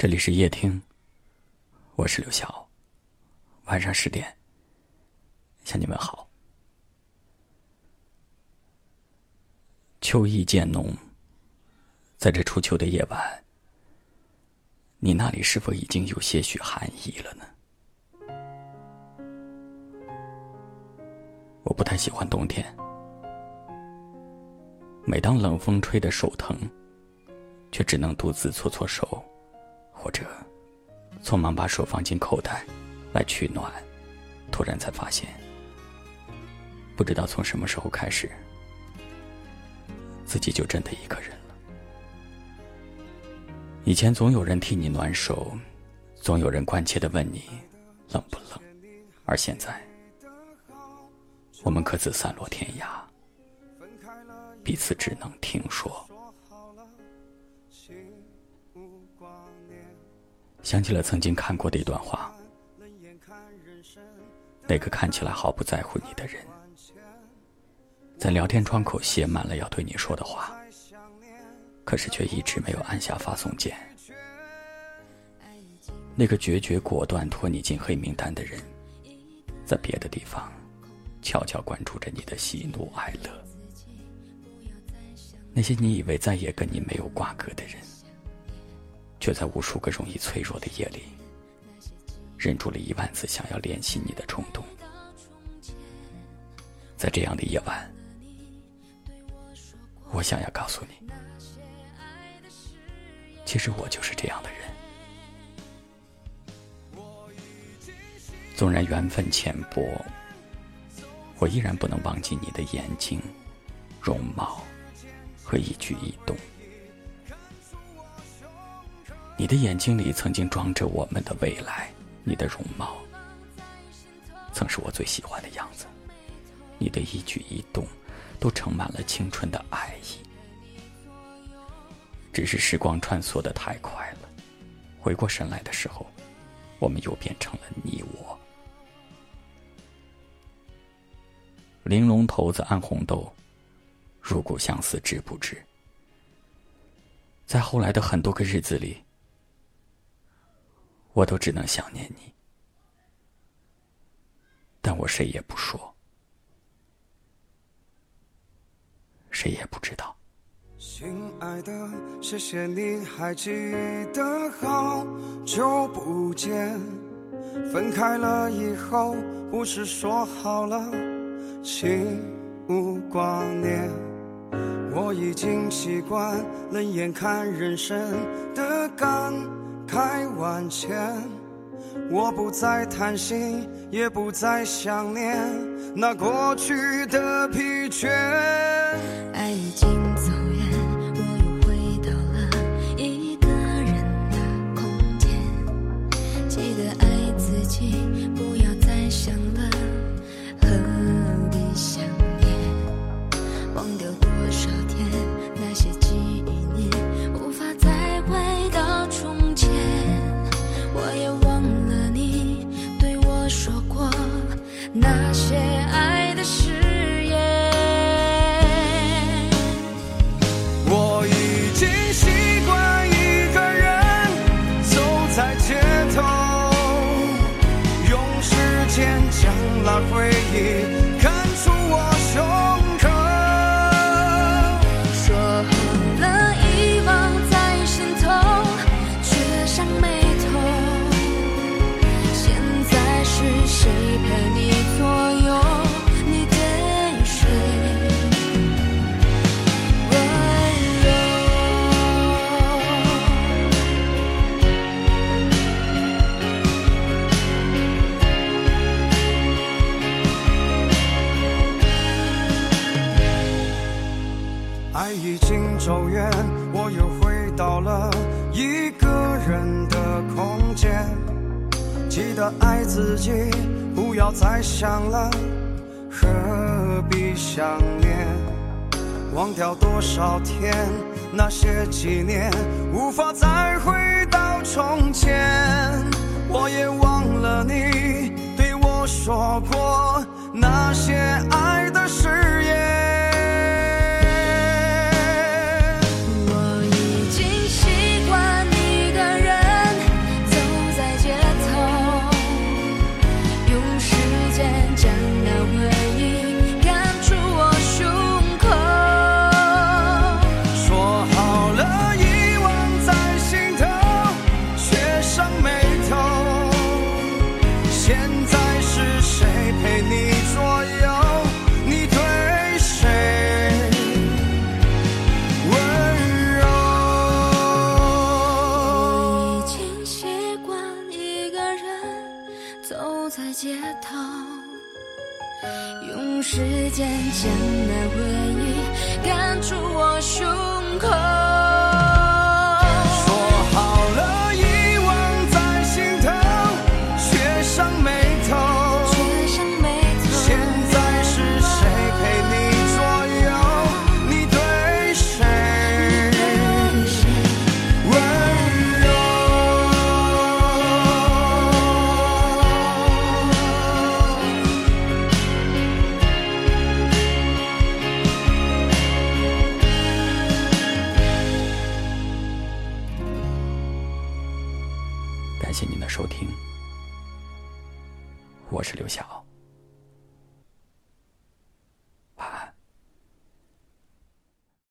这里是夜听，我是刘晓。晚上十点，向你们好。秋意渐浓，在这初秋的夜晚，你那里是否已经有些许寒意了呢？我不太喜欢冬天，每当冷风吹得手疼，却只能独自搓搓手。或者，匆忙把手放进口袋来取暖，突然才发现，不知道从什么时候开始，自己就真的一个人了。以前总有人替你暖手，总有人关切的问你冷不冷，而现在，我们各自散落天涯，彼此只能听说。想起了曾经看过的一段话，那个看起来毫不在乎你的人，在聊天窗口写满了要对你说的话，可是却一直没有按下发送键。那个决绝果断拖你进黑名单的人，在别的地方悄悄关注着你的喜怒哀乐。那些你以为再也跟你没有瓜葛的人。却在无数个容易脆弱的夜里，忍住了一万次想要联系你的冲动。在这样的夜晚，我想要告诉你，其实我就是这样的人。纵然缘分浅薄，我依然不能忘记你的眼睛、容貌和一举一动。你的眼睛里曾经装着我们的未来，你的容貌曾是我最喜欢的样子，你的一举一动都盛满了青春的爱意。只是时光穿梭的太快了，回过神来的时候，我们又变成了你我。玲珑骰子暗红豆，入骨相思知不知？在后来的很多个日子里。我都只能想念你，但我谁也不说，谁也不知道。亲爱的，谢谢你还记得好久不见。分开了以后，不是说好了心无挂念？我已经习惯冷眼看人生的感。开万千，我不再贪心，也不再想念那过去的疲倦。将那回忆爱已经走远，我又回到了一个人的空间。记得爱自己，不要再想了，何必想念？忘掉多少天，那些纪念，无法再回到从前。我也忘了你对我说过那些间将那回忆赶出我胸口。感谢您的收听，我是刘晓。